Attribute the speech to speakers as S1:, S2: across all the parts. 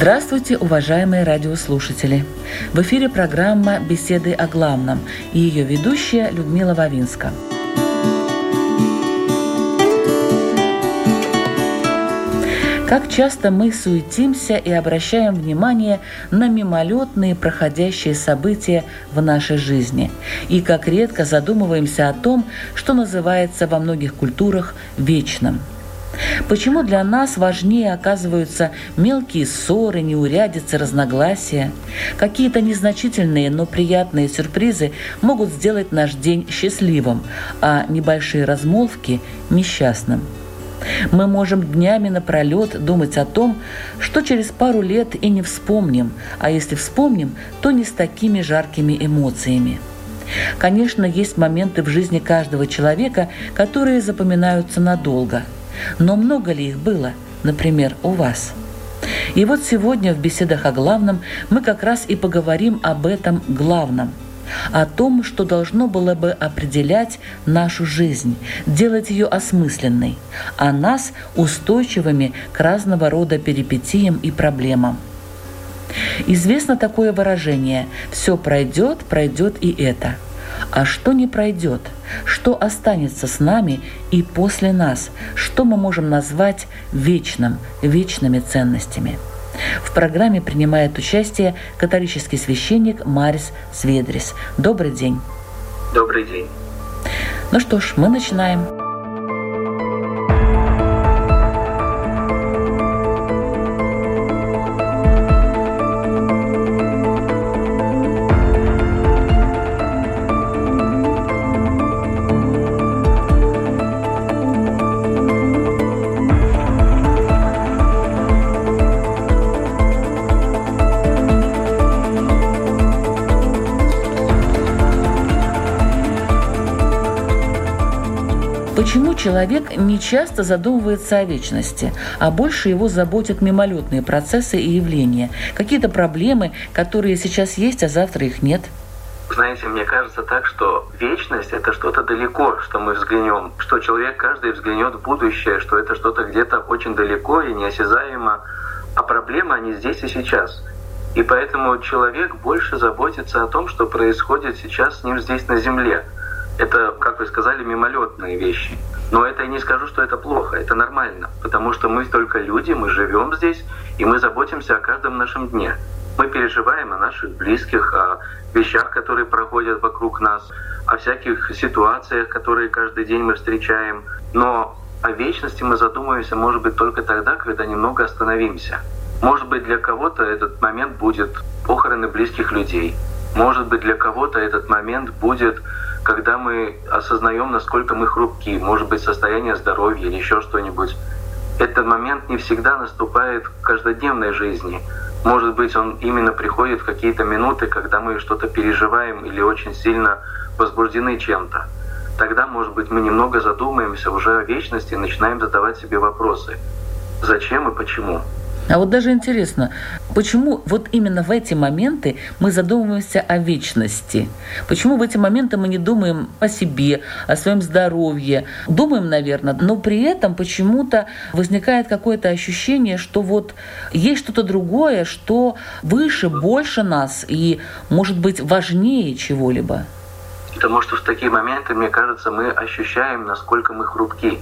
S1: Здравствуйте, уважаемые радиослушатели! В эфире программа «Беседы о главном» и ее ведущая Людмила Вавинска. Как часто мы суетимся и обращаем внимание на мимолетные проходящие события в нашей жизни, и как редко задумываемся о том, что называется во многих культурах вечным – Почему для нас важнее оказываются мелкие ссоры, неурядицы, разногласия? Какие-то незначительные, но приятные сюрпризы могут сделать наш день счастливым, а небольшие размолвки – несчастным. Мы можем днями напролет думать о том, что через пару лет и не вспомним, а если вспомним, то не с такими жаркими эмоциями. Конечно, есть моменты в жизни каждого человека, которые запоминаются надолго – но много ли их было, например, у вас? И вот сегодня в беседах о главном мы как раз и поговорим об этом главном – о том, что должно было бы определять нашу жизнь, делать ее осмысленной, а нас устойчивыми к разного рода перипетиям и проблемам. Известно такое выражение «все пройдет, пройдет и это». А что не пройдет? Что останется с нами и после нас? Что мы можем назвать вечным, вечными ценностями? В программе принимает участие католический священник Марис Сведрис. Добрый день.
S2: Добрый день.
S1: Ну что ж, мы начинаем. Человек не часто задумывается о вечности, а больше его заботят мимолетные процессы и явления, какие-то проблемы, которые сейчас есть, а завтра их нет.
S2: Знаете, мне кажется так, что вечность — это что-то далеко, что мы взглянем, что человек каждый взглянет в будущее, что это что-то где-то очень далеко и неосязаемо, а проблемы, они здесь и сейчас. И поэтому человек больше заботится о том, что происходит сейчас с ним здесь на Земле. Это, как вы сказали, мимолетные вещи. Но это я не скажу, что это плохо, это нормально, потому что мы только люди, мы живем здесь, и мы заботимся о каждом нашем дне. Мы переживаем о наших близких, о вещах, которые проходят вокруг нас, о всяких ситуациях, которые каждый день мы встречаем. Но о вечности мы задумываемся, может быть, только тогда, когда немного остановимся. Может быть, для кого-то этот момент будет похороны близких людей. Может быть, для кого-то этот момент будет когда мы осознаем, насколько мы хрупки, может быть, состояние здоровья или еще что-нибудь. Этот момент не всегда наступает в каждодневной жизни. Может быть, он именно приходит в какие-то минуты, когда мы что-то переживаем или очень сильно возбуждены чем-то. Тогда, может быть, мы немного задумаемся уже о вечности и начинаем задавать себе вопросы. Зачем и почему?
S1: А вот даже интересно, почему вот именно в эти моменты мы задумываемся о вечности? Почему в эти моменты мы не думаем о себе, о своем здоровье? Думаем, наверное, но при этом почему-то возникает какое-то ощущение, что вот есть что-то другое, что выше, больше нас и, может быть, важнее чего-либо.
S2: Потому что в такие моменты, мне кажется, мы ощущаем, насколько мы хрупки,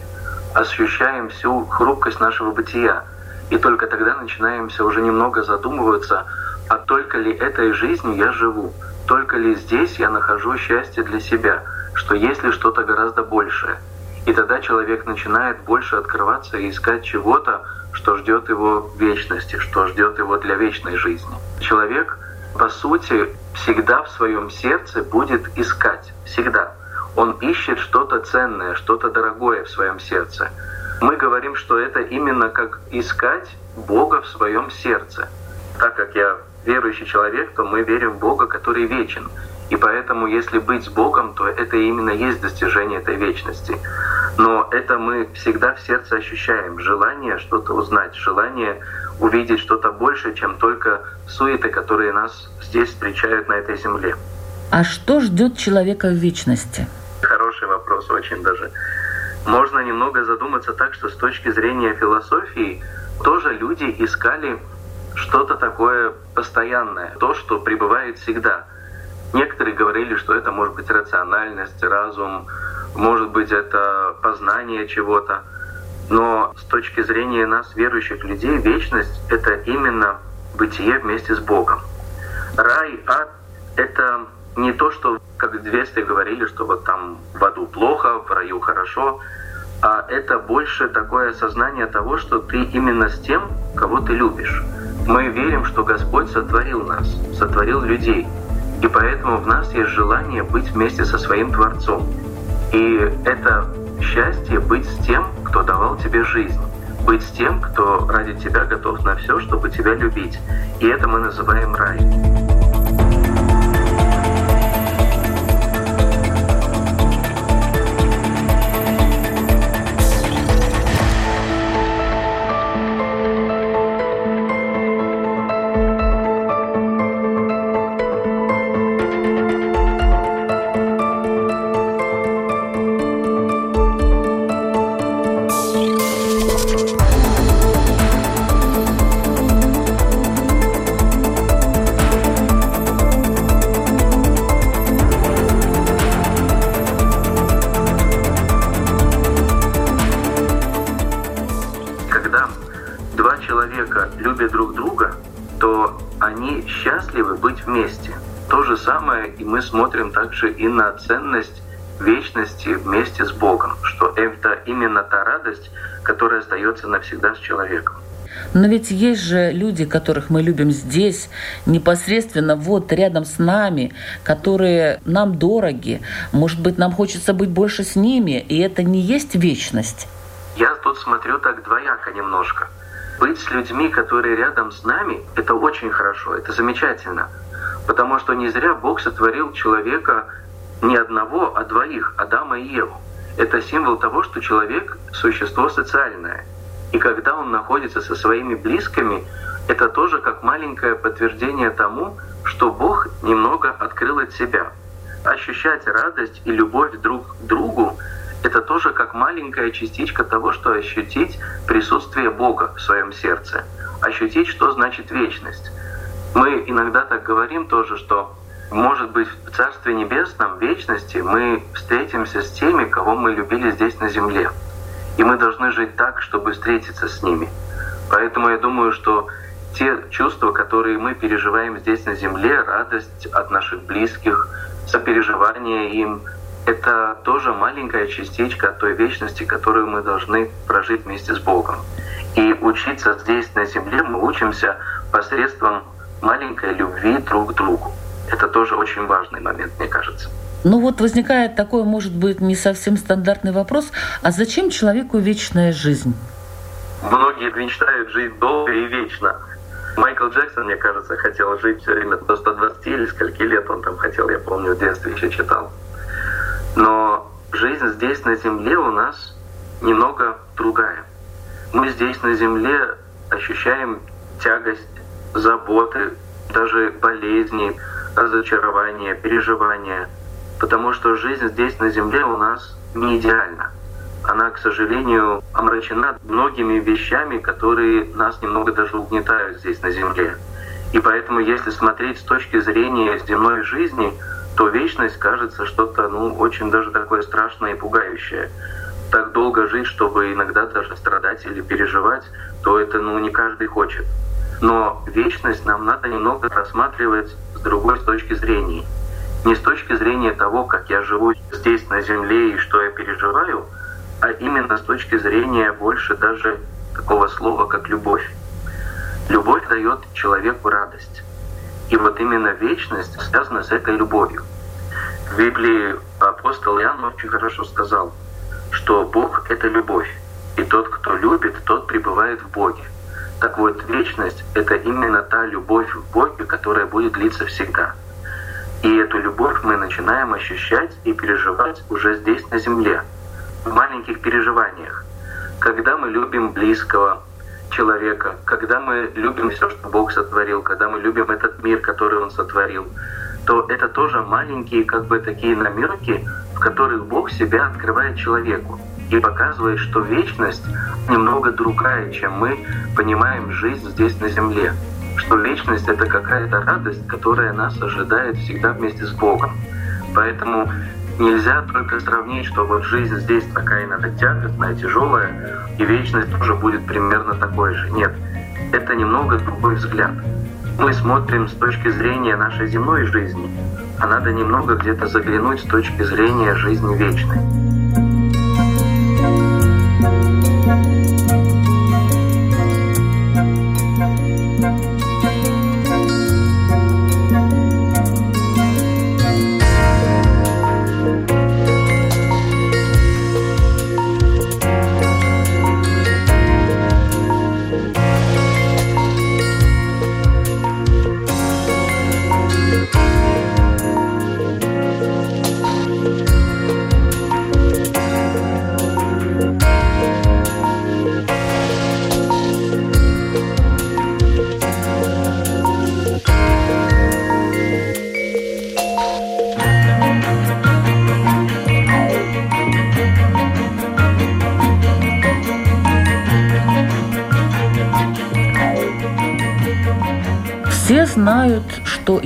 S2: ощущаем всю хрупкость нашего бытия. И только тогда начинаемся уже немного задумываться, а только ли этой жизнью я живу, только ли здесь я нахожу счастье для себя, что есть ли что-то гораздо большее. И тогда человек начинает больше открываться и искать чего-то, что ждет его вечности, что ждет его для вечной жизни. Человек, по сути, всегда в своем сердце будет искать, всегда. Он ищет что-то ценное, что-то дорогое в своем сердце. Мы говорим, что это именно как искать Бога в своем сердце. Так как я верующий человек, то мы верим в Бога, который вечен. И поэтому, если быть с Богом, то это именно есть достижение этой вечности. Но это мы всегда в сердце ощущаем. Желание что-то узнать, желание увидеть что-то больше, чем только суеты, которые нас здесь встречают на этой земле.
S1: А что ждет человека в вечности?
S2: Хороший вопрос очень даже. Можно немного задуматься так, что с точки зрения философии тоже люди искали что-то такое постоянное, то, что пребывает всегда. Некоторые говорили, что это может быть рациональность, разум, может быть это познание чего-то. Но с точки зрения нас, верующих людей, вечность — это именно бытие вместе с Богом. Рай, ад — это не то, что, как в детстве говорили, что вот там в аду плохо, в раю хорошо, а это больше такое осознание того, что ты именно с тем, кого ты любишь. Мы верим, что Господь сотворил нас, сотворил людей, и поэтому в нас есть желание быть вместе со своим Творцом. И это счастье быть с тем, кто давал тебе жизнь, быть с тем, кто ради тебя готов на все, чтобы тебя любить. И это мы называем рай. Мы смотрим также и на ценность вечности вместе с Богом, что это именно та радость, которая остается навсегда с человеком.
S1: Но ведь есть же люди, которых мы любим здесь, непосредственно вот рядом с нами, которые нам дороги. Может быть, нам хочется быть больше с ними, и это не есть вечность.
S2: Я тут смотрю так двояко немножко. Быть с людьми, которые рядом с нами, это очень хорошо, это замечательно. Потому что не зря Бог сотворил человека не одного, а двоих, Адама и Еву. Это символ того, что человек — существо социальное. И когда он находится со своими близкими, это тоже как маленькое подтверждение тому, что Бог немного открыл от себя. Ощущать радость и любовь друг к другу — это тоже как маленькая частичка того, что ощутить присутствие Бога в своем сердце, ощутить, что значит вечность. Мы иногда так говорим тоже, что может быть, в Царстве Небесном, в вечности, мы встретимся с теми, кого мы любили здесь на земле. И мы должны жить так, чтобы встретиться с ними. Поэтому я думаю, что те чувства, которые мы переживаем здесь на земле, радость от наших близких, сопереживание им, это тоже маленькая частичка той вечности, которую мы должны прожить вместе с Богом. И учиться здесь на земле мы учимся посредством маленькой любви друг к другу. Это тоже очень важный момент, мне кажется.
S1: Ну вот возникает такой, может быть, не совсем стандартный вопрос, а зачем человеку вечная жизнь?
S2: Многие мечтают жить долго и вечно. Майкл Джексон, мне кажется, хотел жить все время до 120 или скольки лет он там хотел, я помню, в детстве еще читал. Но жизнь здесь на Земле у нас немного другая. Мы здесь на Земле ощущаем тягость заботы, даже болезни, разочарования, переживания. Потому что жизнь здесь на Земле у нас не идеальна. Она, к сожалению, омрачена многими вещами, которые нас немного даже угнетают здесь на Земле. И поэтому, если смотреть с точки зрения земной жизни, то вечность кажется что-то ну, очень даже такое страшное и пугающее. Так долго жить, чтобы иногда даже страдать или переживать, то это ну, не каждый хочет. Но вечность нам надо немного рассматривать с другой точки зрения. Не с точки зрения того, как я живу здесь на Земле и что я переживаю, а именно с точки зрения больше даже такого слова, как любовь. Любовь дает человеку радость. И вот именно вечность связана с этой любовью. В Библии апостол Иоанн очень хорошо сказал, что Бог — это любовь, и тот, кто любит, тот пребывает в Боге. Так вот, вечность — это именно та любовь в Боге, которая будет длиться всегда. И эту любовь мы начинаем ощущать и переживать уже здесь, на земле, в маленьких переживаниях. Когда мы любим близкого человека, когда мы любим все, что Бог сотворил, когда мы любим этот мир, который Он сотворил, то это тоже маленькие как бы такие намеки, в которых Бог себя открывает человеку и показывает, что вечность немного другая, чем мы понимаем жизнь здесь на земле. Что вечность — это какая-то радость, которая нас ожидает всегда вместе с Богом. Поэтому нельзя только сравнить, что вот жизнь здесь такая иногда тягостная, тяжелая, и вечность тоже будет примерно такой же. Нет, это немного другой взгляд. Мы смотрим с точки зрения нашей земной жизни, а надо немного где-то заглянуть с точки зрения жизни вечной.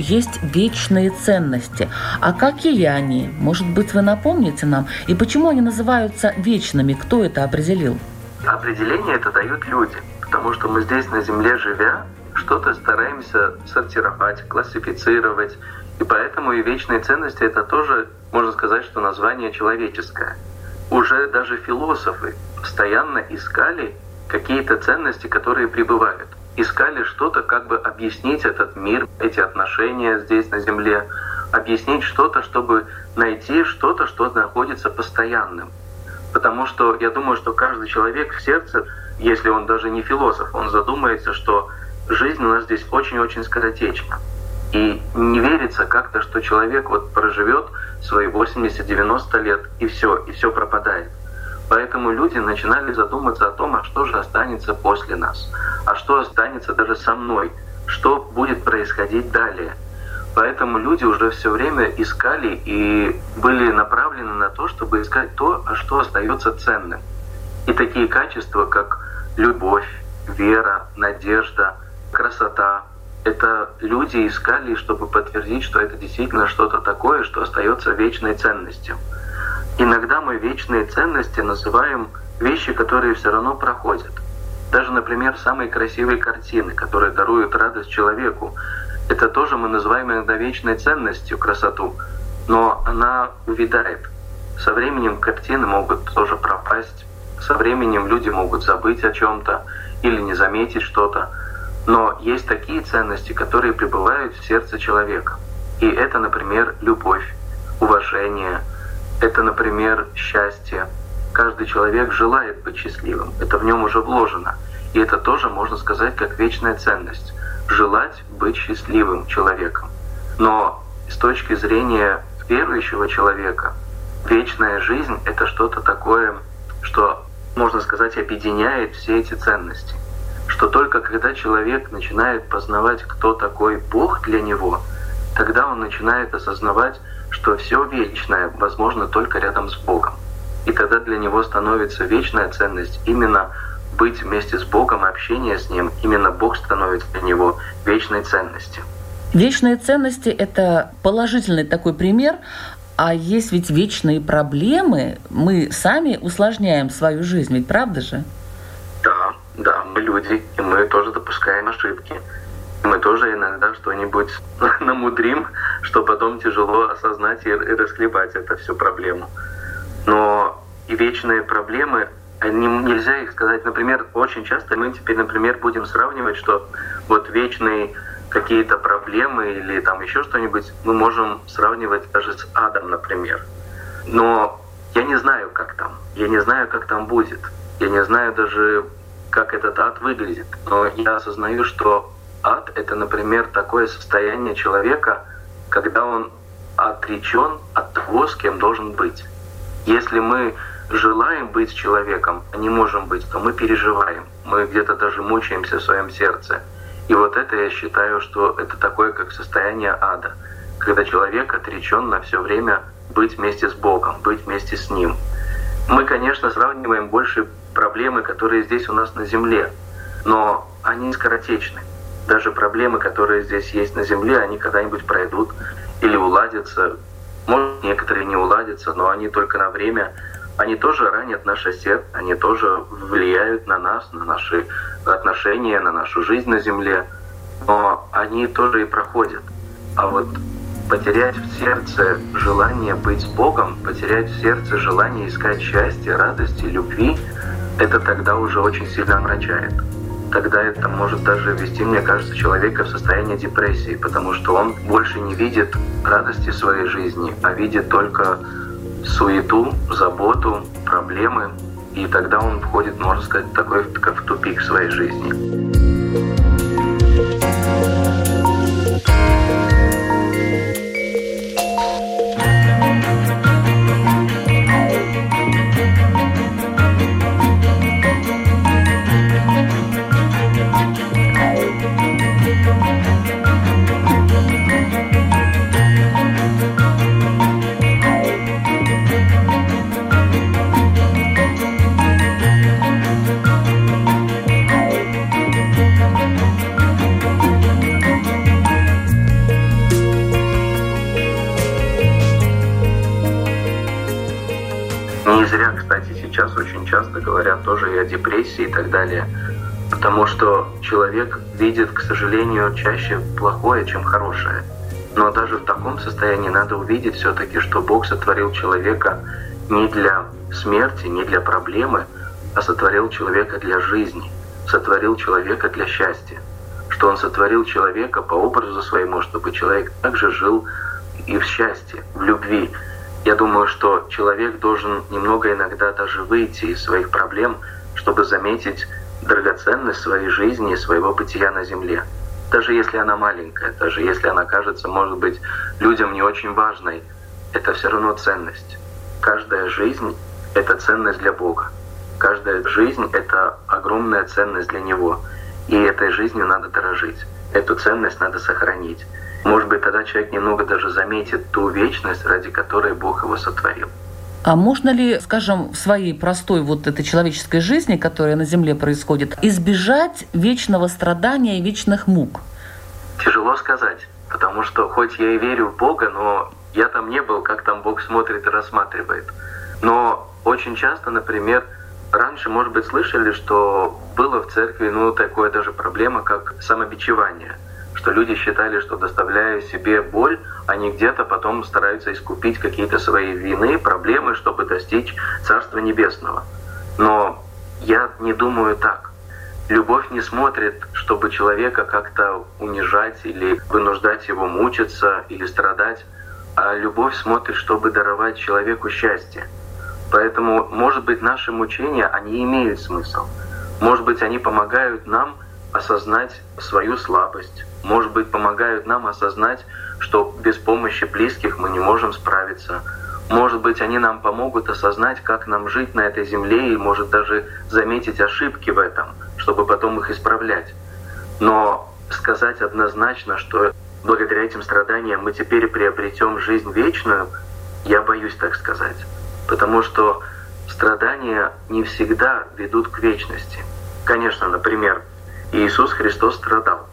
S1: Есть вечные ценности. А какие они? Может быть, вы напомните нам? И почему они называются вечными? Кто это определил?
S2: Определение это дают люди. Потому что мы здесь на Земле живя, что-то стараемся сортировать, классифицировать. И поэтому и вечные ценности это тоже, можно сказать, что название человеческое. Уже даже философы постоянно искали какие-то ценности, которые пребывают искали что-то, как бы объяснить этот мир, эти отношения здесь на Земле, объяснить что-то, чтобы найти что-то, что находится постоянным. Потому что я думаю, что каждый человек в сердце, если он даже не философ, он задумается, что жизнь у нас здесь очень-очень скоротечна. И не верится как-то, что человек вот проживет свои 80-90 лет и все, и все пропадает. Поэтому люди начинали задуматься о том, а что же останется после нас, а что останется даже со мной, что будет происходить далее. Поэтому люди уже все время искали и были направлены на то, чтобы искать то, а что остается ценным. И такие качества, как любовь, вера, надежда, красота, это люди искали, чтобы подтвердить, что это действительно что-то такое, что остается вечной ценностью. Иногда мы вечные ценности называем вещи, которые все равно проходят. Даже, например, самые красивые картины, которые даруют радость человеку, это тоже мы называем иногда вечной ценностью красоту, но она увядает. Со временем картины могут тоже пропасть, со временем люди могут забыть о чем-то или не заметить что-то. Но есть такие ценности, которые пребывают в сердце человека. И это, например, любовь, уважение – это, например, счастье. Каждый человек желает быть счастливым. Это в нем уже вложено. И это тоже можно сказать как вечная ценность. Желать быть счастливым человеком. Но с точки зрения верующего человека, вечная жизнь — это что-то такое, что, можно сказать, объединяет все эти ценности. Что только когда человек начинает познавать, кто такой Бог для него, тогда он начинает осознавать, что все вечное возможно только рядом с Богом. И тогда для него становится вечная ценность именно быть вместе с Богом, общение с Ним. Именно Бог становится для него вечной ценностью.
S1: Вечные ценности — это положительный такой пример, а есть ведь вечные проблемы. Мы сами усложняем свою жизнь, ведь правда же?
S2: Да, да, мы люди, и мы тоже допускаем ошибки мы тоже иногда что-нибудь намудрим, что потом тяжело осознать и расхлебать эту всю проблему. Но и вечные проблемы, они, нельзя их сказать. Например, очень часто мы теперь, например, будем сравнивать, что вот вечные какие-то проблемы или там еще что-нибудь мы можем сравнивать даже с адом, например. Но я не знаю, как там. Я не знаю, как там будет. Я не знаю даже, как этот ад выглядит. Но я осознаю, что ад — это, например, такое состояние человека, когда он отречен от того, с кем должен быть. Если мы желаем быть человеком, а не можем быть, то мы переживаем. Мы где-то даже мучаемся в своем сердце. И вот это я считаю, что это такое, как состояние ада, когда человек отречен на все время быть вместе с Богом, быть вместе с Ним. Мы, конечно, сравниваем больше проблемы, которые здесь у нас на Земле, но они скоротечны. Даже проблемы, которые здесь есть на Земле, они когда-нибудь пройдут или уладятся. Может, некоторые не уладятся, но они только на время. Они тоже ранят наше сердце, они тоже влияют на нас, на наши отношения, на нашу жизнь на Земле. Но они тоже и проходят. А вот потерять в сердце желание быть с Богом, потерять в сердце желание искать счастья, радости, любви, это тогда уже очень сильно омрачает. Тогда это может даже ввести, мне кажется, человека в состояние депрессии, потому что он больше не видит радости в своей жизни, а видит только суету, заботу, проблемы, и тогда он входит, можно сказать, такой как в тупик своей жизни. Тоже и о депрессии и так далее. Потому что человек видит, к сожалению, чаще плохое, чем хорошее. Но даже в таком состоянии надо увидеть все-таки, что Бог сотворил человека не для смерти, не для проблемы, а сотворил человека для жизни, сотворил человека для счастья. Что Он сотворил человека по образу своему, чтобы человек также жил и в счастье, в любви, я думаю, что человек должен немного иногда даже выйти из своих проблем, чтобы заметить драгоценность своей жизни и своего бытия на Земле. Даже если она маленькая, даже если она кажется, может быть, людям не очень важной, это все равно ценность. Каждая жизнь — это ценность для Бога. Каждая жизнь — это огромная ценность для Него. И этой жизнью надо дорожить. Эту ценность надо сохранить. Может быть, тогда человек немного даже заметит ту вечность, ради которой Бог его сотворил.
S1: А можно ли, скажем, в своей простой вот этой человеческой жизни, которая на Земле происходит, избежать вечного страдания и вечных мук?
S2: Тяжело сказать, потому что хоть я и верю в Бога, но я там не был, как там Бог смотрит и рассматривает. Но очень часто, например, раньше, может быть, слышали, что было в церкви, ну, такое даже проблема, как самобичевание – что люди считали, что доставляя себе боль, они где-то потом стараются искупить какие-то свои вины, проблемы, чтобы достичь Царства Небесного. Но я не думаю так. Любовь не смотрит, чтобы человека как-то унижать или вынуждать его мучиться или страдать, а любовь смотрит, чтобы даровать человеку счастье. Поэтому, может быть, наши мучения, они имеют смысл. Может быть, они помогают нам осознать свою слабость, может быть, помогают нам осознать, что без помощи близких мы не можем справиться. Может быть, они нам помогут осознать, как нам жить на этой земле и, может, даже заметить ошибки в этом, чтобы потом их исправлять. Но сказать однозначно, что благодаря этим страданиям мы теперь приобретем жизнь вечную, я боюсь так сказать. Потому что страдания не всегда ведут к вечности. Конечно, например, Иисус Христос страдал.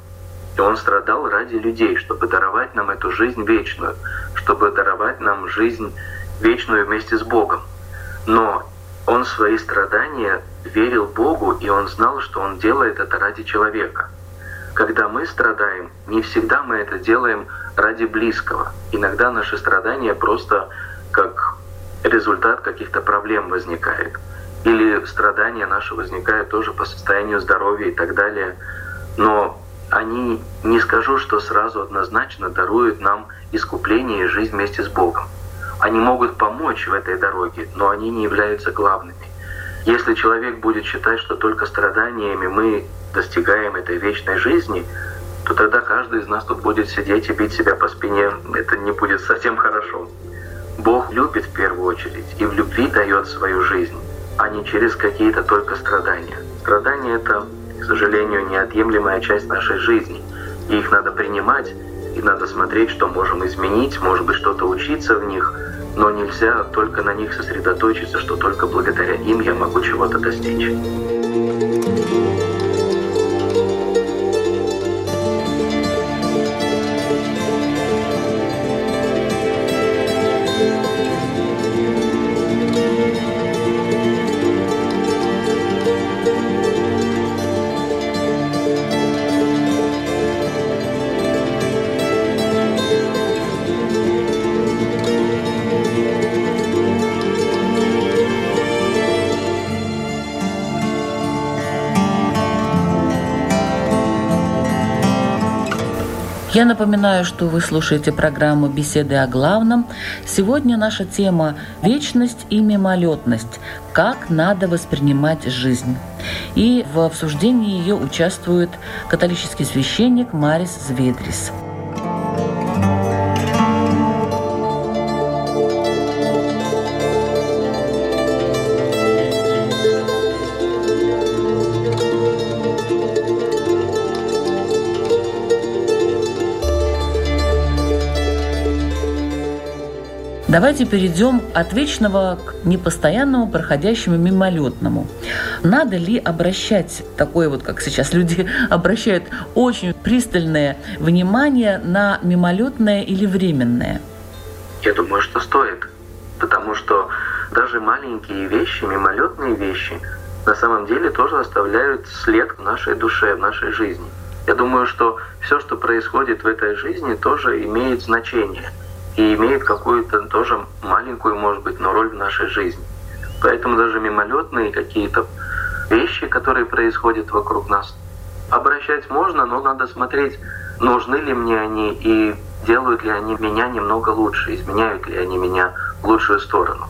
S2: И Он страдал ради людей, чтобы даровать нам эту жизнь вечную, чтобы даровать нам жизнь вечную вместе с Богом. Но Он свои страдания верил Богу, и Он знал, что Он делает это ради человека. Когда мы страдаем, не всегда мы это делаем ради близкого. Иногда наши страдания просто как результат каких-то проблем возникает. Или страдания наши возникают тоже по состоянию здоровья и так далее. Но они, не скажу, что сразу однозначно даруют нам искупление и жизнь вместе с Богом. Они могут помочь в этой дороге, но они не являются главными. Если человек будет считать, что только страданиями мы достигаем этой вечной жизни, то тогда каждый из нас тут будет сидеть и бить себя по спине. Это не будет совсем хорошо. Бог любит в первую очередь и в любви дает свою жизнь, а не через какие-то только страдания. Страдания — это, к сожалению, неотъемлемая часть нашей жизни, и их надо принимать, и надо смотреть, что можем изменить, может быть, что-то учиться в них, но нельзя только на них сосредоточиться, что только благодаря им я могу чего-то достичь.
S1: Я напоминаю, что вы слушаете программу «Беседы о главном». Сегодня наша тема «Вечность и мимолетность. Как надо воспринимать жизнь». И в обсуждении ее участвует католический священник Марис Зведрис. Давайте перейдем от вечного к непостоянному, проходящему, мимолетному. Надо ли обращать такое вот, как сейчас люди обращают, очень пристальное внимание на мимолетное или временное?
S2: Я думаю, что стоит. Потому что даже маленькие вещи, мимолетные вещи, на самом деле тоже оставляют след в нашей душе, в нашей жизни. Я думаю, что все, что происходит в этой жизни, тоже имеет значение – и имеет какую-то тоже маленькую, может быть, но роль в нашей жизни. Поэтому даже мимолетные какие-то вещи, которые происходят вокруг нас, обращать можно, но надо смотреть, нужны ли мне они и делают ли они меня немного лучше, изменяют ли они меня в лучшую сторону.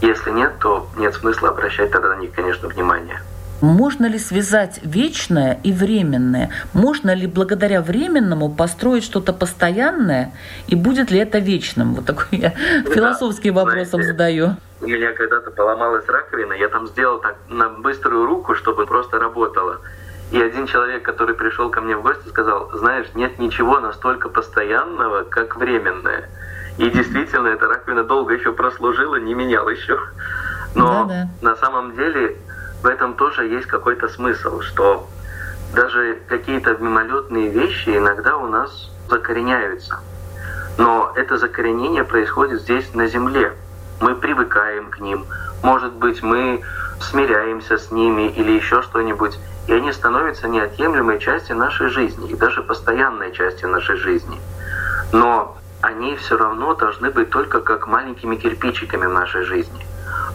S2: Если нет, то нет смысла обращать тогда на них, конечно, внимание.
S1: Можно ли связать вечное и временное? Можно ли благодаря временному построить что-то постоянное? И будет ли это вечным? Вот такой я да, философский вопрос знаете, задаю.
S2: У меня когда-то поломалась раковина, я там сделал так на быструю руку, чтобы просто работало. И один человек, который пришел ко мне в гости, сказал, знаешь, нет ничего настолько постоянного, как временное. И действительно, эта раковина долго еще прослужила, не менял еще. Но да, да. на самом деле в этом тоже есть какой-то смысл, что даже какие-то мимолетные вещи иногда у нас закореняются. Но это закоренение происходит здесь на Земле. Мы привыкаем к ним. Может быть, мы смиряемся с ними или еще что-нибудь. И они становятся неотъемлемой частью нашей жизни и даже постоянной частью нашей жизни. Но они все равно должны быть только как маленькими кирпичиками в нашей жизни.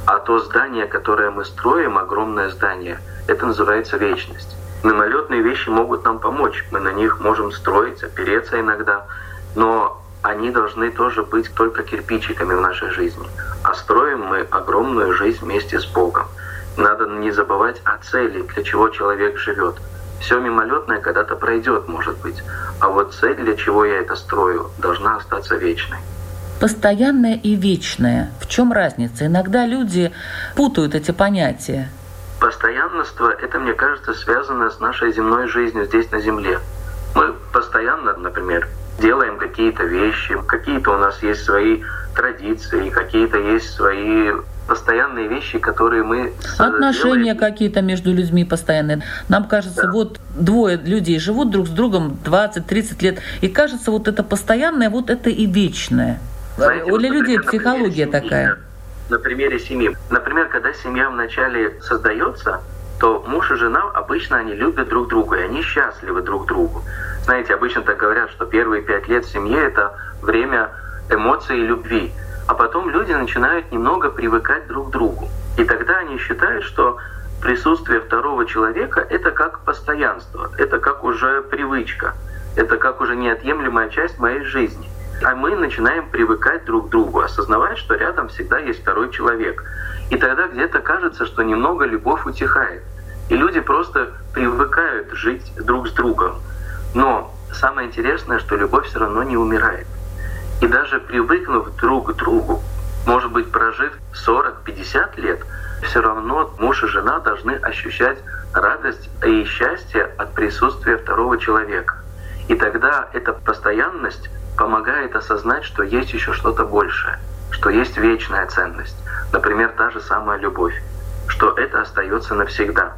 S2: А то здание, которое мы строим, огромное здание, это называется вечность. Мимолетные вещи могут нам помочь. Мы на них можем строить, опереться иногда. Но они должны тоже быть только кирпичиками в нашей жизни. А строим мы огромную жизнь вместе с Богом. Надо не забывать о цели, для чего человек живет. Все мимолетное когда-то пройдет, может быть. А вот цель, для чего я это строю, должна остаться вечной
S1: постоянное и вечное. В чем разница? Иногда люди путают эти понятия.
S2: Постоянство – это, мне кажется, связано с нашей земной жизнью здесь на Земле. Мы постоянно, например, делаем какие-то вещи, какие-то у нас есть свои традиции, какие-то есть свои постоянные вещи, которые мы
S1: Отношения какие-то между людьми постоянные. Нам кажется, да. вот двое людей живут друг с другом 20-30 лет, и кажется, вот это постоянное, вот это и вечное. Знаете, У вот, людей психология такая.
S2: На примере семьи. Например, когда семья вначале создается, то муж и жена обычно они любят друг друга, и они счастливы друг другу. Знаете, обычно так говорят, что первые пять лет в семье – это время эмоций и любви. А потом люди начинают немного привыкать друг к другу. И тогда они считают, что присутствие второго человека – это как постоянство, это как уже привычка, это как уже неотъемлемая часть моей жизни – а мы начинаем привыкать друг к другу, осознавать, что рядом всегда есть второй человек. И тогда где-то кажется, что немного любовь утихает. И люди просто привыкают жить друг с другом. Но самое интересное, что любовь все равно не умирает. И даже привыкнув друг к другу, может быть, прожив 40-50 лет, все равно муж и жена должны ощущать радость и счастье от присутствия второго человека. И тогда эта постоянность помогает осознать, что есть еще что-то большее, что есть вечная ценность, например, та же самая любовь, что это остается навсегда.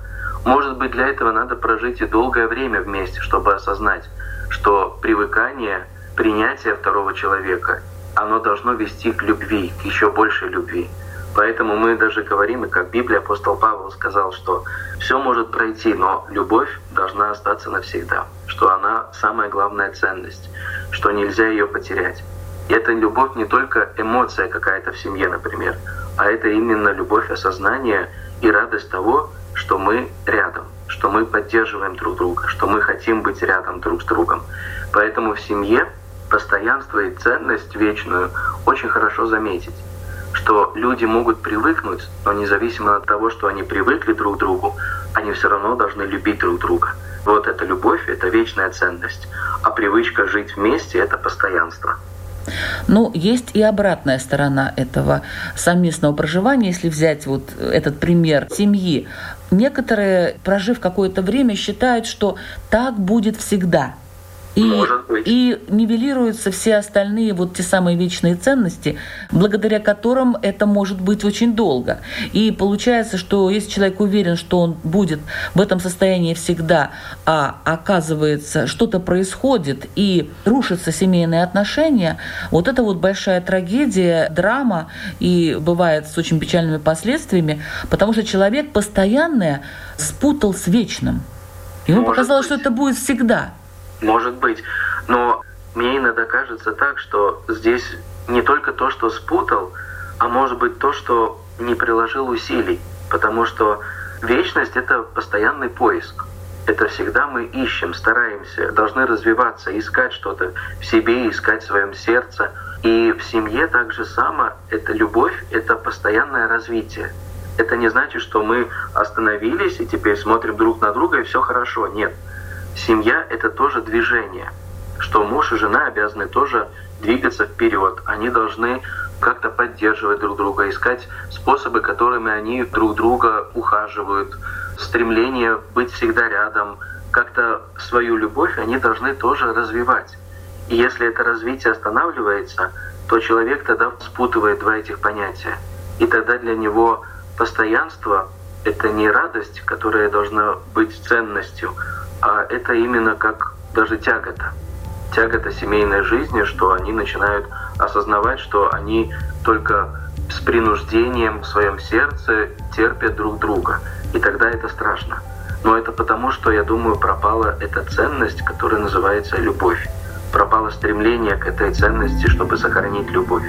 S2: Может быть, для этого надо прожить и долгое время вместе, чтобы осознать, что привыкание, принятие второго человека, оно должно вести к любви, к еще большей любви. Поэтому мы даже говорим, и как Библия, апостол Павел сказал, что все может пройти, но любовь должна остаться навсегда, что она самая главная ценность, что нельзя ее потерять. И эта любовь не только эмоция какая-то в семье, например, а это именно любовь осознания и радость того, что мы рядом, что мы поддерживаем друг друга, что мы хотим быть рядом друг с другом. Поэтому в семье постоянство и ценность вечную очень хорошо заметить что люди могут привыкнуть, но независимо от того, что они привыкли друг к другу, они все равно должны любить друг друга. Вот эта любовь — это вечная ценность, а привычка жить вместе — это постоянство.
S1: Ну, есть и обратная сторона этого совместного проживания, если взять вот этот пример семьи. Некоторые, прожив какое-то время, считают, что так будет всегда – и,
S2: Может быть.
S1: и нивелируются все остальные вот те самые вечные ценности, благодаря которым это может быть очень долго. И получается, что если человек уверен, что он будет в этом состоянии всегда, а оказывается, что-то происходит и рушатся семейные отношения, вот это вот большая трагедия, драма, и бывает с очень печальными последствиями, потому что человек постоянное спутал с вечным. Ему
S2: Может
S1: показалось,
S2: быть.
S1: что это будет всегда.
S2: Может быть. Но мне иногда кажется так, что здесь не только то, что спутал, а может быть то, что не приложил усилий. Потому что вечность — это постоянный поиск. Это всегда мы ищем, стараемся, должны развиваться, искать что-то в себе, искать в своем сердце. И в семье так же само это любовь, это постоянное развитие. Это не значит, что мы остановились и теперь смотрим друг на друга и все хорошо. Нет. Семья — это тоже движение, что муж и жена обязаны тоже двигаться вперед. Они должны как-то поддерживать друг друга, искать способы, которыми они друг друга ухаживают, стремление быть всегда рядом, как-то свою любовь они должны тоже развивать. И если это развитие останавливается, то человек тогда спутывает два этих понятия. И тогда для него постоянство — это не радость, которая должна быть ценностью, а это именно как даже тягота. Тягота семейной жизни, что они начинают осознавать, что они только с принуждением в своем сердце терпят друг друга. И тогда это страшно. Но это потому, что, я думаю, пропала эта ценность, которая называется любовь. Пропало стремление к этой ценности, чтобы сохранить любовь.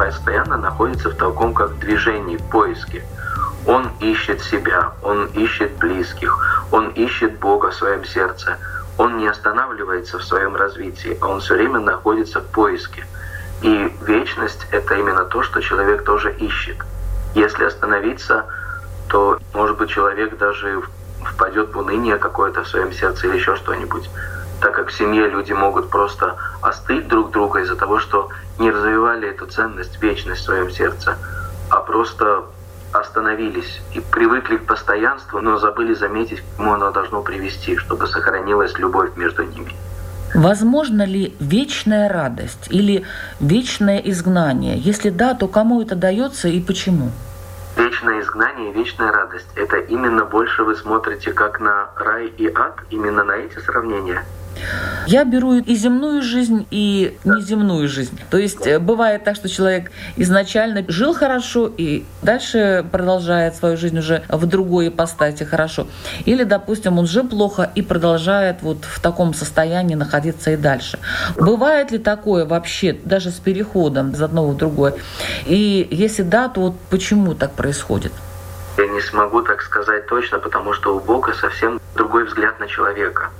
S2: Постоянно находится в таком как движении, поиске. Он ищет себя, он ищет близких, он ищет Бога в своем сердце. Он не останавливается в своем развитии, а он все время находится в поиске. И вечность — это именно то, что человек тоже ищет. Если остановиться, то, может быть, человек даже впадет в уныние какое-то в своем сердце или еще что-нибудь так как в семье люди могут просто остыть друг друга из-за того, что не развивали эту ценность, вечность в своем сердце, а просто остановились и привыкли к постоянству, но забыли заметить, к чему оно должно привести, чтобы сохранилась любовь между ними.
S1: Возможно ли вечная радость или вечное изгнание? Если да, то кому это дается и почему?
S2: вечное изгнание и вечная радость. Это именно больше вы смотрите как на рай и ад, именно на эти сравнения?
S1: Я беру и земную жизнь, и неземную жизнь. То есть э, бывает так, что человек изначально жил хорошо и дальше продолжает свою жизнь уже в другой ипостаси хорошо. Или, допустим, он жил плохо и продолжает вот в таком состоянии находиться и дальше. Бывает ли такое вообще, даже с переходом из одного в другое? И если да, то вот почему так происходит?
S2: Я не смогу так сказать точно, потому что у Бога совсем другой взгляд на человека.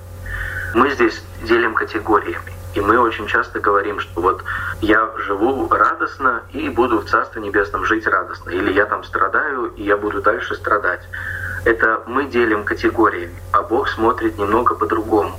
S2: Мы здесь делим категориями. И мы очень часто говорим, что вот я живу радостно и буду в Царстве Небесном жить радостно. Или я там страдаю, и я буду дальше страдать. Это мы делим категориями, а Бог смотрит немного по-другому.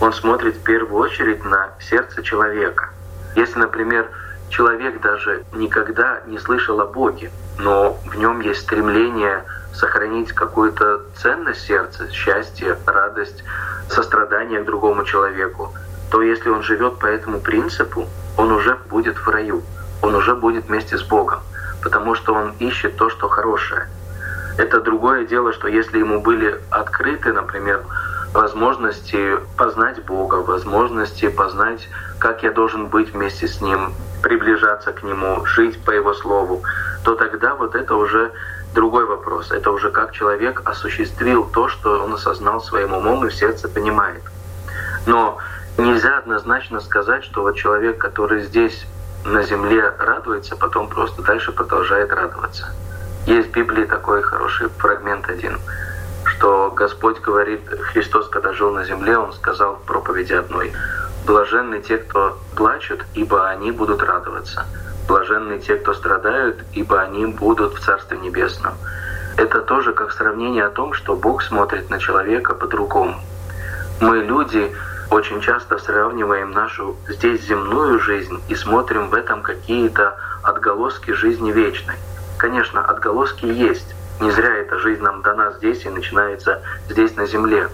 S2: Он смотрит в первую очередь на сердце человека. Если, например, человек даже никогда не слышал о Боге, но в нем есть стремление сохранить какую-то ценность сердца, счастье, радость, сострадание к другому человеку, то если он живет по этому принципу, он уже будет в раю, он уже будет вместе с Богом, потому что он ищет то, что хорошее. Это другое дело, что если ему были открыты, например, возможности познать Бога, возможности познать, как я должен быть вместе с Ним, приближаться к Нему, жить по Его Слову, то тогда вот это уже другой вопрос. Это уже как человек осуществил то, что он осознал своим умом и в сердце понимает. Но нельзя однозначно сказать, что вот человек, который здесь на земле радуется, потом просто дальше продолжает радоваться. Есть в Библии такой хороший фрагмент один, что Господь говорит, Христос, когда жил на земле, Он сказал в проповеди одной, «Блаженны те, кто плачут, ибо они будут радоваться». Блаженны те, кто страдают, ибо они будут в Царстве Небесном. Это тоже как сравнение о том, что Бог смотрит на человека по-другому. Мы, люди, очень часто сравниваем нашу здесь земную жизнь и смотрим в этом какие-то отголоски жизни вечной. Конечно, отголоски есть. Не зря эта жизнь нам дана здесь и начинается здесь на земле.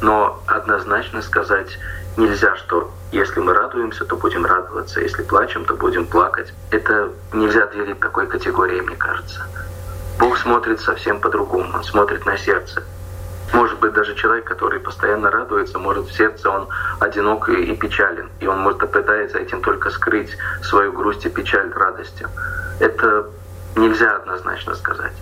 S2: Но однозначно сказать нельзя, что если мы радуемся, то будем радоваться, если плачем, то будем плакать. Это нельзя делить такой категорией, мне кажется. Бог смотрит совсем по-другому, Он смотрит на сердце. Может быть, даже человек, который постоянно радуется, может в сердце он одинок и печален, и он может пытается этим только скрыть свою грусть и печаль радостью. Это нельзя однозначно сказать.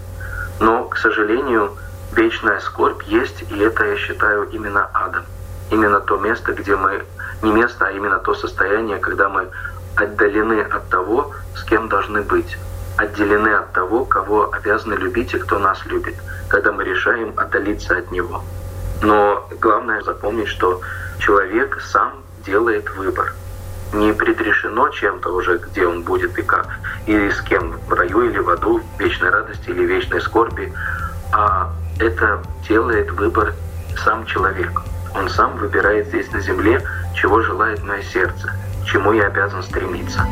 S2: Но, к сожалению, вечная скорбь есть, и это, я считаю, именно адом именно то место, где мы, не место, а именно то состояние, когда мы отдалены от того, с кем должны быть, отделены от того, кого обязаны любить и кто нас любит, когда мы решаем отдалиться от него. Но главное запомнить, что человек сам делает выбор. Не предрешено чем-то уже, где он будет и как, или с кем, в раю или в аду, в вечной радости или вечной скорби, а это делает выбор сам человек. Он сам выбирает здесь на земле, чего желает мое сердце, чему я обязан стремиться.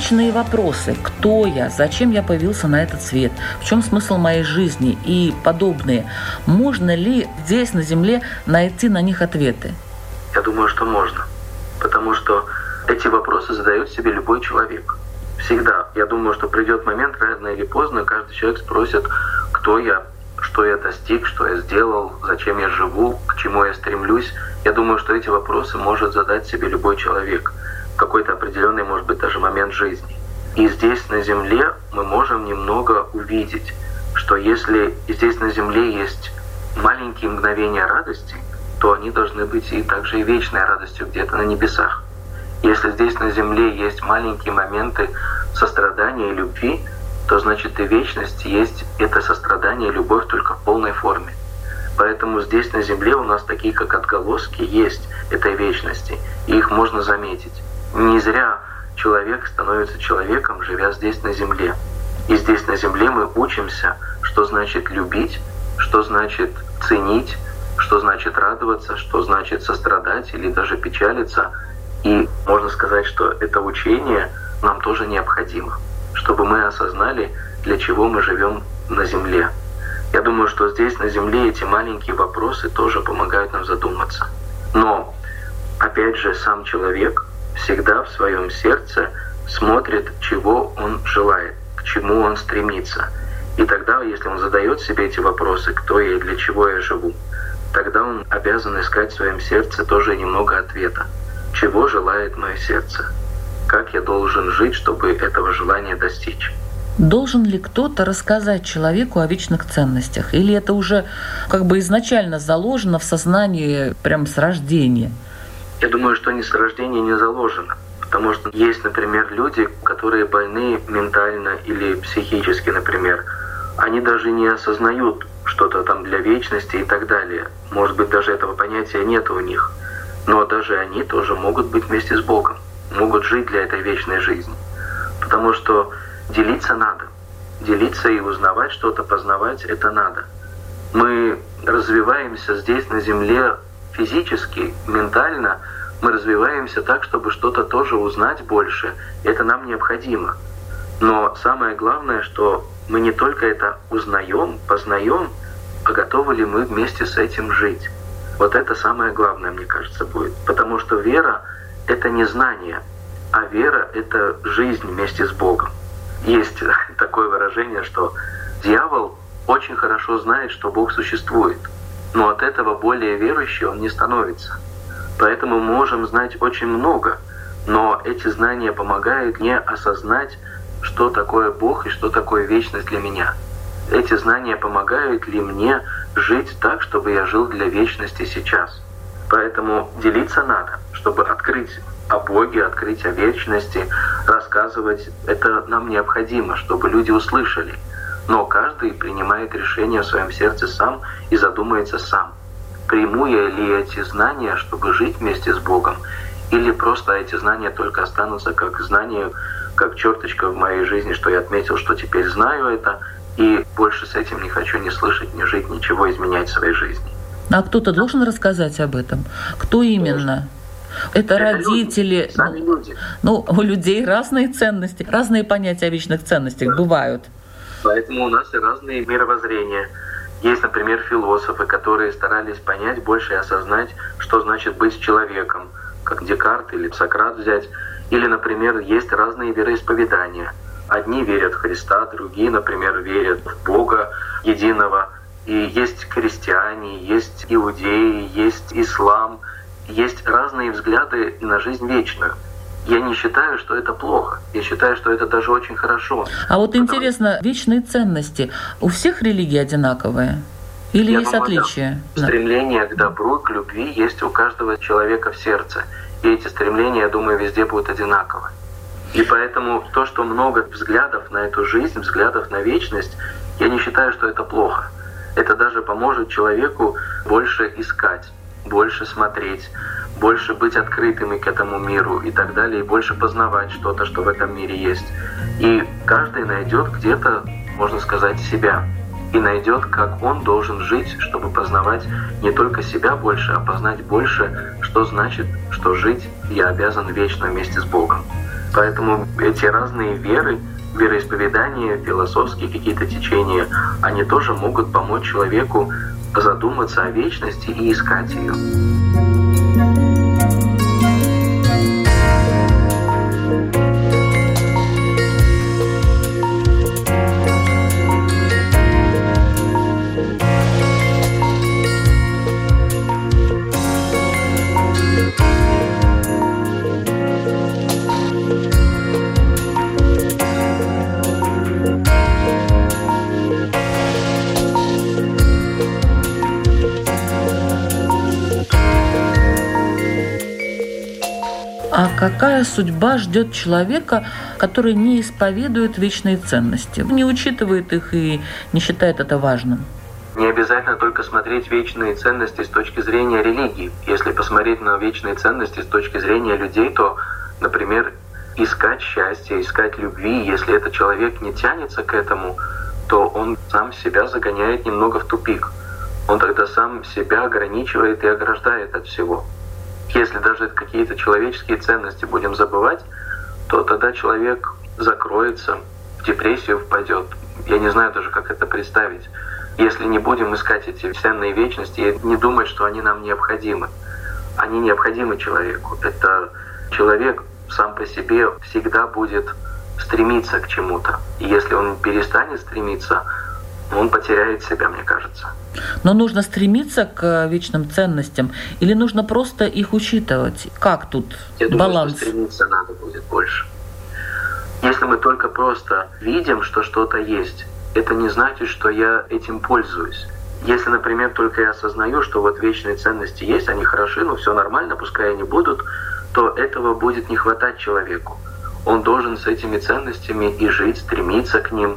S1: Вечные вопросы. Кто я? Зачем я появился на этот свет? В чем смысл моей жизни? И подобные. Можно ли здесь, на Земле, найти на них ответы?
S2: Я думаю, что можно. Потому что эти вопросы задает себе любой человек. Всегда. Я думаю, что придет момент, рано или поздно, каждый человек спросит, кто я, что я достиг, что я сделал, зачем я живу, к чему я стремлюсь. Я думаю, что эти вопросы может задать себе любой человек какой-то определенный, может быть, даже момент жизни. И здесь на Земле мы можем немного увидеть, что если здесь на Земле есть маленькие мгновения радости, то они должны быть и также и вечной радостью где-то на небесах. Если здесь на Земле есть маленькие моменты сострадания и любви, то значит и вечность есть это сострадание и любовь только в полной форме. Поэтому здесь на Земле у нас такие, как отголоски, есть этой вечности, и их можно заметить. Не зря человек становится человеком, живя здесь на Земле. И здесь на Земле мы учимся, что значит любить, что значит ценить, что значит радоваться, что значит сострадать или даже печалиться. И можно сказать, что это учение нам тоже необходимо, чтобы мы осознали, для чего мы живем на Земле. Я думаю, что здесь на Земле эти маленькие вопросы тоже помогают нам задуматься. Но, опять же, сам человек всегда в своем сердце смотрит, чего он желает, к чему он стремится. И тогда, если он задает себе эти вопросы, кто я и для чего я живу, тогда он обязан искать в своем сердце тоже немного ответа. Чего желает мое сердце? Как я должен жить, чтобы этого желания достичь?
S1: Должен ли кто-то рассказать человеку о вечных ценностях? Или это уже как бы изначально заложено в сознании прям с рождения?
S2: Я думаю, что не с рождения не заложено. Потому что есть, например, люди, которые больны ментально или психически, например. Они даже не осознают что-то там для вечности и так далее. Может быть, даже этого понятия нет у них. Но даже они тоже могут быть вместе с Богом, могут жить для этой вечной жизни. Потому что делиться надо. Делиться и узнавать что-то, познавать — это надо. Мы развиваемся здесь, на Земле, физически, ментально, мы развиваемся так, чтобы что-то тоже узнать больше. Это нам необходимо. Но самое главное, что мы не только это узнаем, познаем, а готовы ли мы вместе с этим жить. Вот это самое главное, мне кажется, будет. Потому что вера — это не знание, а вера — это жизнь вместе с Богом. Есть такое выражение, что дьявол очень хорошо знает, что Бог существует, но от этого более верующий он не становится. Поэтому мы можем знать очень много, но эти знания помогают мне осознать, что такое Бог и что такое вечность для меня. Эти знания помогают ли мне жить так, чтобы я жил для вечности сейчас. Поэтому делиться надо, чтобы открыть о Боге, открыть о вечности, рассказывать. Это нам необходимо, чтобы люди услышали. Но каждый принимает решение в своем сердце сам и задумается сам. Приму я ли эти знания, чтобы жить вместе с Богом, или просто эти знания только останутся как знания, как черточка в моей жизни, что я отметил, что теперь знаю это, и больше с этим не хочу ни слышать, ни жить, ничего изменять в своей жизни.
S1: А кто-то должен рассказать об этом? Кто именно? Это, это родители.
S2: Люди, сами люди.
S1: Ну, у людей разные ценности, разные понятия о вечных ценностях да. бывают.
S2: Поэтому у нас и разные мировоззрения. Есть, например, философы, которые старались понять больше и осознать, что значит быть человеком, как Декарт или Сократ взять. Или, например, есть разные вероисповедания. Одни верят в Христа, другие, например, верят в Бога единого. И есть христиане, есть иудеи, есть ислам – есть разные взгляды на жизнь вечную. Я не считаю, что это плохо. Я считаю, что это даже очень хорошо.
S1: А вот Потому... интересно, вечные ценности у всех религий одинаковые? Или Я есть думаю, отличия?
S2: Да. Стремление к добру, к любви есть у каждого человека в сердце. И эти стремления, я думаю, везде будут одинаковы. И поэтому то, что много взглядов на эту жизнь, взглядов на вечность, я не считаю, что это плохо. Это даже поможет человеку больше искать больше смотреть, больше быть открытыми к этому миру и так далее, и больше познавать что-то, что в этом мире есть. И каждый найдет где-то, можно сказать, себя и найдет, как он должен жить, чтобы познавать не только себя больше, а познать больше, что значит, что жить я обязан вечно вместе с Богом. Поэтому эти разные веры, вероисповедания, философские какие-то течения, они тоже могут помочь человеку задуматься о вечности и искать ее.
S1: Какая судьба ждет человека, который не исповедует вечные ценности, не учитывает их и не считает это важным?
S2: Не обязательно только смотреть вечные ценности с точки зрения религии. Если посмотреть на вечные ценности с точки зрения людей, то, например, искать счастье, искать любви, если этот человек не тянется к этому, то он сам себя загоняет немного в тупик. Он тогда сам себя ограничивает и ограждает от всего. Если даже какие-то человеческие ценности будем забывать, то тогда человек закроется, в депрессию впадет. Я не знаю даже, как это представить. Если не будем искать эти ценные вечности и не думать, что они нам необходимы. Они необходимы человеку. Это человек сам по себе всегда будет стремиться к чему-то. И если он перестанет стремиться, он потеряет себя, мне кажется.
S1: Но нужно стремиться к вечным ценностям или нужно просто их учитывать? Как тут
S2: Я
S1: баланс?
S2: Думаю, что стремиться надо будет больше. Если мы только просто видим, что что-то есть, это не значит, что я этим пользуюсь. Если, например, только я осознаю, что вот вечные ценности есть, они хороши, но все нормально, пускай они будут, то этого будет не хватать человеку. Он должен с этими ценностями и жить, стремиться к ним,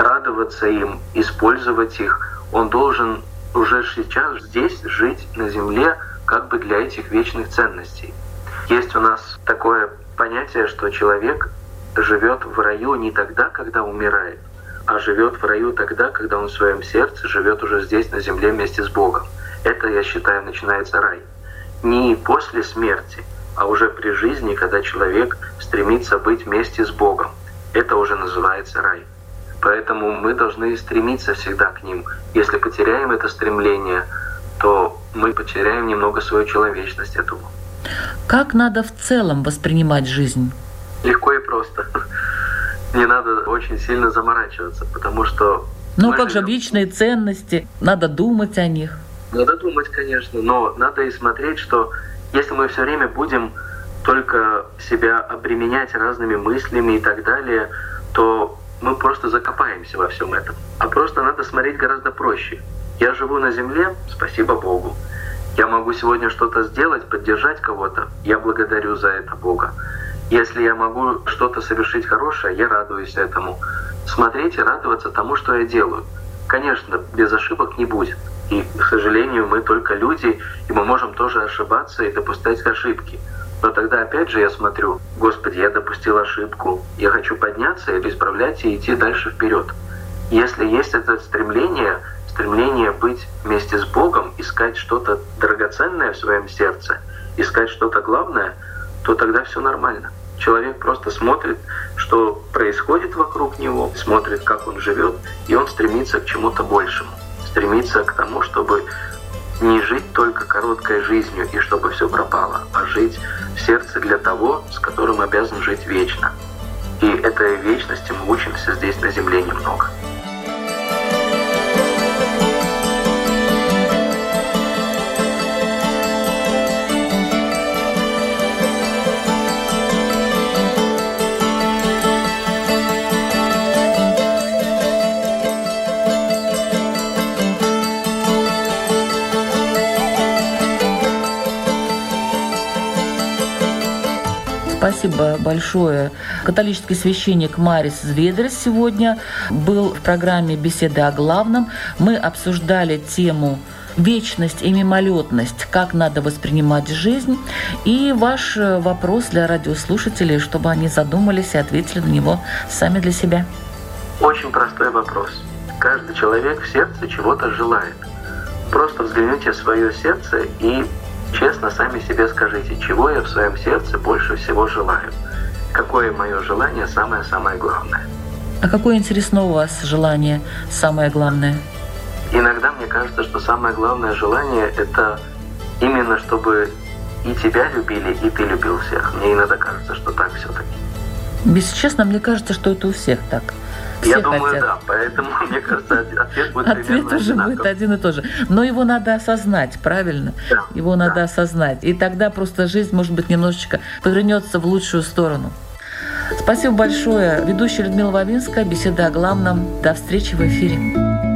S2: радоваться им, использовать их. Он должен уже сейчас здесь жить на земле как бы для этих вечных ценностей. Есть у нас такое понятие, что человек живет в раю не тогда, когда умирает, а живет в раю тогда, когда он в своем сердце живет уже здесь, на земле вместе с Богом. Это, я считаю, начинается рай. Не после смерти, а уже при жизни, когда человек стремится быть вместе с Богом. Это уже называется рай. Поэтому мы должны стремиться всегда к ним. Если потеряем это стремление, то мы потеряем немного свою человечность эту.
S1: Как надо в целом воспринимать жизнь?
S2: Легко и просто. Не надо очень сильно заморачиваться, потому что...
S1: Ну как же вечные ценности, надо думать о них.
S2: Надо думать, конечно, но надо и смотреть, что если мы все время будем только себя обременять разными мыслями и так далее, то мы просто закопаемся во всем этом. А просто надо смотреть гораздо проще. Я живу на земле, спасибо Богу. Я могу сегодня что-то сделать, поддержать кого-то, я благодарю за это Бога. Если я могу что-то совершить хорошее, я радуюсь этому. Смотреть и радоваться тому, что я делаю. Конечно, без ошибок не будет. И, к сожалению, мы только люди, и мы можем тоже ошибаться и допускать ошибки. Но тогда опять же я смотрю, Господи, я допустил ошибку, я хочу подняться и исправлять и идти дальше вперед. Если есть это стремление, стремление быть вместе с Богом, искать что-то драгоценное в своем сердце, искать что-то главное, то тогда все нормально. Человек просто смотрит, что происходит вокруг него, смотрит, как он живет, и он стремится к чему-то большему. Стремится к тому, чтобы не жить только короткой жизнью и чтобы все пропало, а жить в сердце для того, с которым обязан жить вечно. И этой вечности мы учимся здесь на земле немного.
S1: Спасибо большое. Католический священник Марис Зведрес сегодня был в программе «Беседы о главном». Мы обсуждали тему вечность и мимолетность, как надо воспринимать жизнь, и ваш вопрос для радиослушателей, чтобы они задумались и ответили на него сами для себя.
S2: Очень простой вопрос. Каждый человек в сердце чего-то желает. Просто взгляните в свое сердце и Честно сами себе скажите, чего я в своем сердце больше всего желаю? Какое мое желание самое-самое главное?
S1: А какое интересно у вас желание самое главное?
S2: Иногда мне кажется, что самое главное желание – это именно чтобы и тебя любили, и ты любил всех. Мне иногда кажется, что так все-таки.
S1: Если честно, мне кажется, что это у всех так.
S2: Все Я думаю, хотят. да. Поэтому, мне кажется, ответ будет
S1: Ответ уже будет один и тот же. Но его надо осознать, правильно? Да. Его надо да. осознать. И тогда просто жизнь, может быть, немножечко повернется в лучшую сторону. Спасибо большое. Ведущая Людмила Вавинская. Беседа о главном. До встречи в эфире.